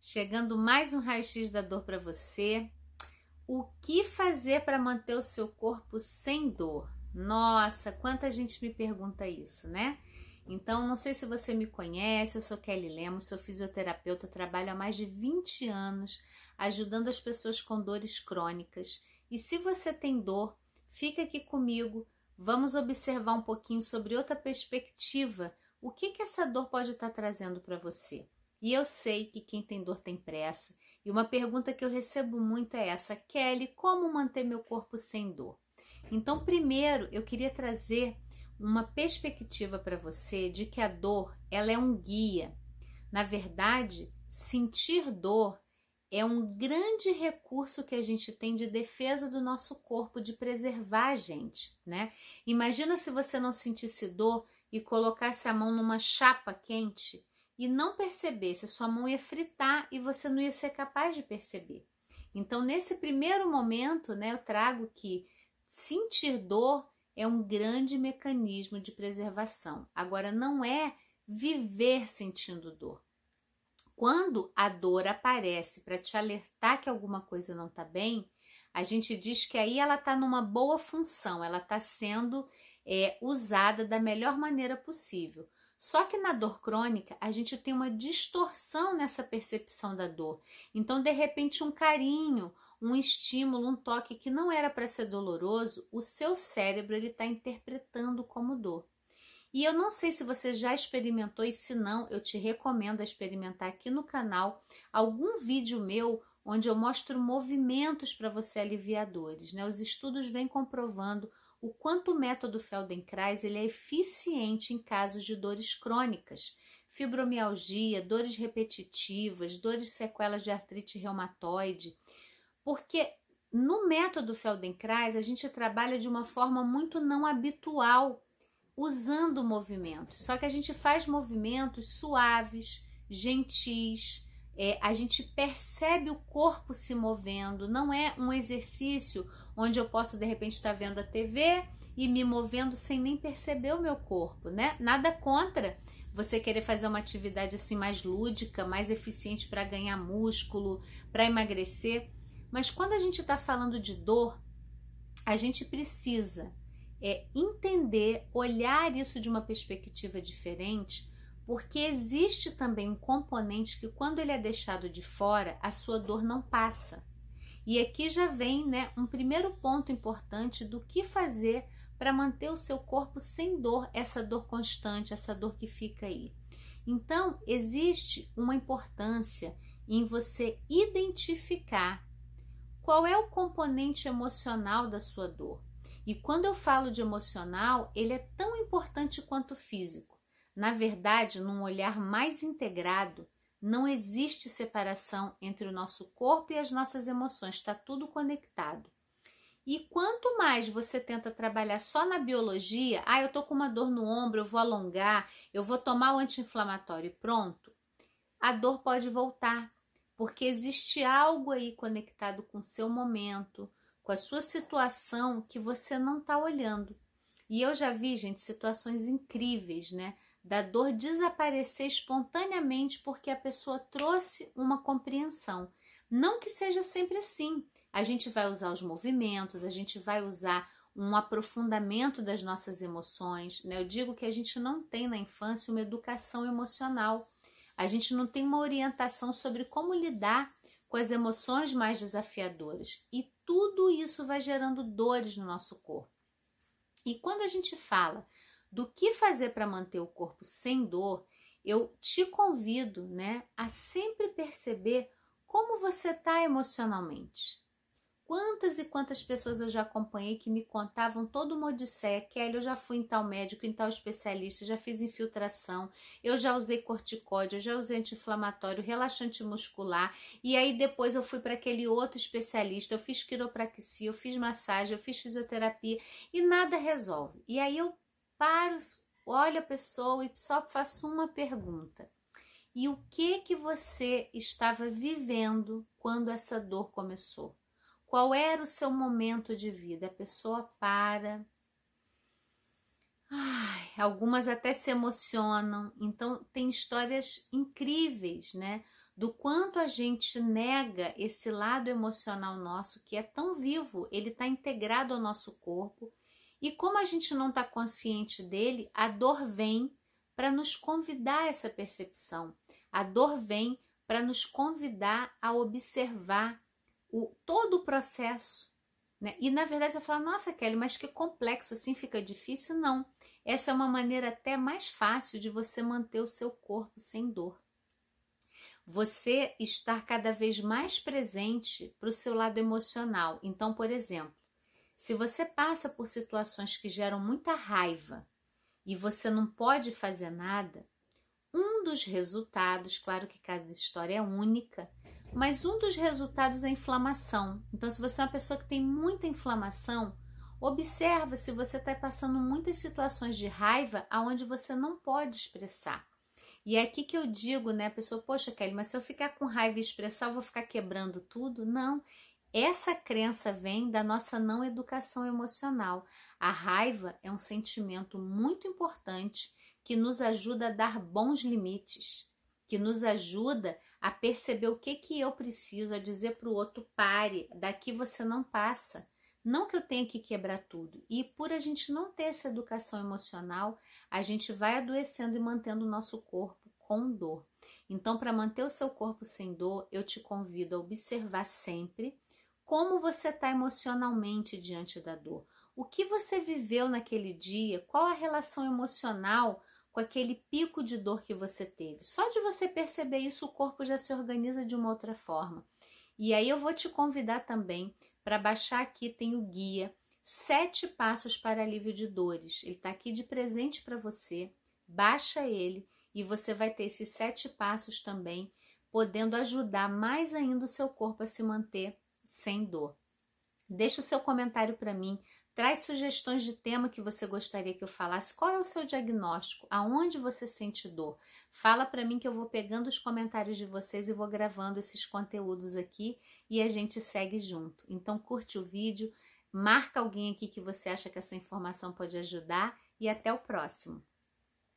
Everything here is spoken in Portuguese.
Chegando mais um raio-x da dor para você. O que fazer para manter o seu corpo sem dor? Nossa, quanta gente me pergunta isso, né? Então, não sei se você me conhece, eu sou Kelly Lemos, sou fisioterapeuta, trabalho há mais de 20 anos ajudando as pessoas com dores crônicas. E se você tem dor, fica aqui comigo, vamos observar um pouquinho sobre outra perspectiva, o que, que essa dor pode estar trazendo para você. E eu sei que quem tem dor tem pressa. E uma pergunta que eu recebo muito é essa: Kelly, como manter meu corpo sem dor? Então, primeiro, eu queria trazer uma perspectiva para você de que a dor, ela é um guia. Na verdade, sentir dor é um grande recurso que a gente tem de defesa do nosso corpo, de preservar a gente, né? Imagina se você não sentisse dor e colocasse a mão numa chapa quente e não percebesse, sua mão ia fritar e você não ia ser capaz de perceber. Então, nesse primeiro momento, né, eu trago que sentir dor é um grande mecanismo de preservação. Agora, não é viver sentindo dor. Quando a dor aparece para te alertar que alguma coisa não está bem, a gente diz que aí ela está numa boa função, ela está sendo é, usada da melhor maneira possível. Só que na dor crônica, a gente tem uma distorção nessa percepção da dor. Então, de repente, um carinho, um estímulo, um toque que não era para ser doloroso, o seu cérebro ele está interpretando como dor. E eu não sei se você já experimentou e se não, eu te recomendo experimentar aqui no canal algum vídeo meu onde eu mostro movimentos para você aliviar dores. Né? Os estudos vêm comprovando o quanto o método Feldenkrais ele é eficiente em casos de dores crônicas, fibromialgia, dores repetitivas, dores sequelas de artrite reumatoide, porque no método Feldenkrais a gente trabalha de uma forma muito não habitual, usando movimentos. Só que a gente faz movimentos suaves, gentis, é, a gente percebe o corpo se movendo, não é um exercício onde eu posso de repente estar vendo a TV e me movendo sem nem perceber o meu corpo, né? Nada contra você querer fazer uma atividade assim mais lúdica, mais eficiente para ganhar músculo, para emagrecer, mas quando a gente está falando de dor, a gente precisa é, entender, olhar isso de uma perspectiva diferente porque existe também um componente que quando ele é deixado de fora, a sua dor não passa. E aqui já vem, né, um primeiro ponto importante do que fazer para manter o seu corpo sem dor, essa dor constante, essa dor que fica aí. Então, existe uma importância em você identificar qual é o componente emocional da sua dor. E quando eu falo de emocional, ele é tão importante quanto físico. Na verdade, num olhar mais integrado, não existe separação entre o nosso corpo e as nossas emoções, está tudo conectado. E quanto mais você tenta trabalhar só na biologia, ah, eu tô com uma dor no ombro, eu vou alongar, eu vou tomar o anti-inflamatório e pronto, a dor pode voltar, porque existe algo aí conectado com o seu momento, com a sua situação que você não está olhando. E eu já vi, gente, situações incríveis, né? Da dor desaparecer espontaneamente porque a pessoa trouxe uma compreensão. Não que seja sempre assim. A gente vai usar os movimentos, a gente vai usar um aprofundamento das nossas emoções. Né? Eu digo que a gente não tem na infância uma educação emocional. A gente não tem uma orientação sobre como lidar com as emoções mais desafiadoras. E tudo isso vai gerando dores no nosso corpo. E quando a gente fala do que fazer para manter o corpo sem dor, eu te convido, né, a sempre perceber como você está emocionalmente. Quantas e quantas pessoas eu já acompanhei que me contavam toda uma odisseia. Kelly, eu já fui em tal médico, em tal especialista, já fiz infiltração, eu já usei corticóide, eu já usei anti-inflamatório, relaxante muscular, e aí depois eu fui para aquele outro especialista, eu fiz quiropraxia, eu fiz massagem, eu fiz fisioterapia e nada resolve. E aí eu paro, olho a pessoa e só faço uma pergunta. E o que que você estava vivendo quando essa dor começou? Qual era o seu momento de vida? A pessoa para. Ai, algumas até se emocionam. Então tem histórias incríveis, né? do quanto a gente nega esse lado emocional nosso que é tão vivo, ele está integrado ao nosso corpo. E como a gente não está consciente dele, a dor vem para nos convidar a essa percepção. A dor vem para nos convidar a observar o, todo o processo. Né? E na verdade você fala, nossa Kelly, mas que complexo, assim fica difícil? Não. Essa é uma maneira até mais fácil de você manter o seu corpo sem dor. Você estar cada vez mais presente para o seu lado emocional. Então, por exemplo, se você passa por situações que geram muita raiva e você não pode fazer nada, um dos resultados, claro que cada história é única, mas um dos resultados é inflamação. Então, se você é uma pessoa que tem muita inflamação, observa se você está passando muitas situações de raiva aonde você não pode expressar. E é aqui que eu digo, né, a pessoa, poxa, Kelly, mas se eu ficar com raiva e expressar, eu vou ficar quebrando tudo? Não. Essa crença vem da nossa não educação emocional. A raiva é um sentimento muito importante que nos ajuda a dar bons limites, que nos ajuda a perceber o que que eu preciso, a dizer para o outro pare, daqui você não passa. Não que eu tenha que quebrar tudo. E por a gente não ter essa educação emocional, a gente vai adoecendo e mantendo o nosso corpo com dor. Então, para manter o seu corpo sem dor, eu te convido a observar sempre como você está emocionalmente diante da dor. O que você viveu naquele dia? Qual a relação emocional com aquele pico de dor que você teve? Só de você perceber isso, o corpo já se organiza de uma outra forma. E aí eu vou te convidar também para baixar aqui tem o guia Sete Passos para Alívio de Dores. Ele está aqui de presente para você. Baixa ele e você vai ter esses sete passos também, podendo ajudar mais ainda o seu corpo a se manter sem dor. Deixa o seu comentário para mim. Traz sugestões de tema que você gostaria que eu falasse. Qual é o seu diagnóstico? Aonde você sente dor? Fala para mim que eu vou pegando os comentários de vocês e vou gravando esses conteúdos aqui e a gente segue junto. Então curte o vídeo, marca alguém aqui que você acha que essa informação pode ajudar e até o próximo.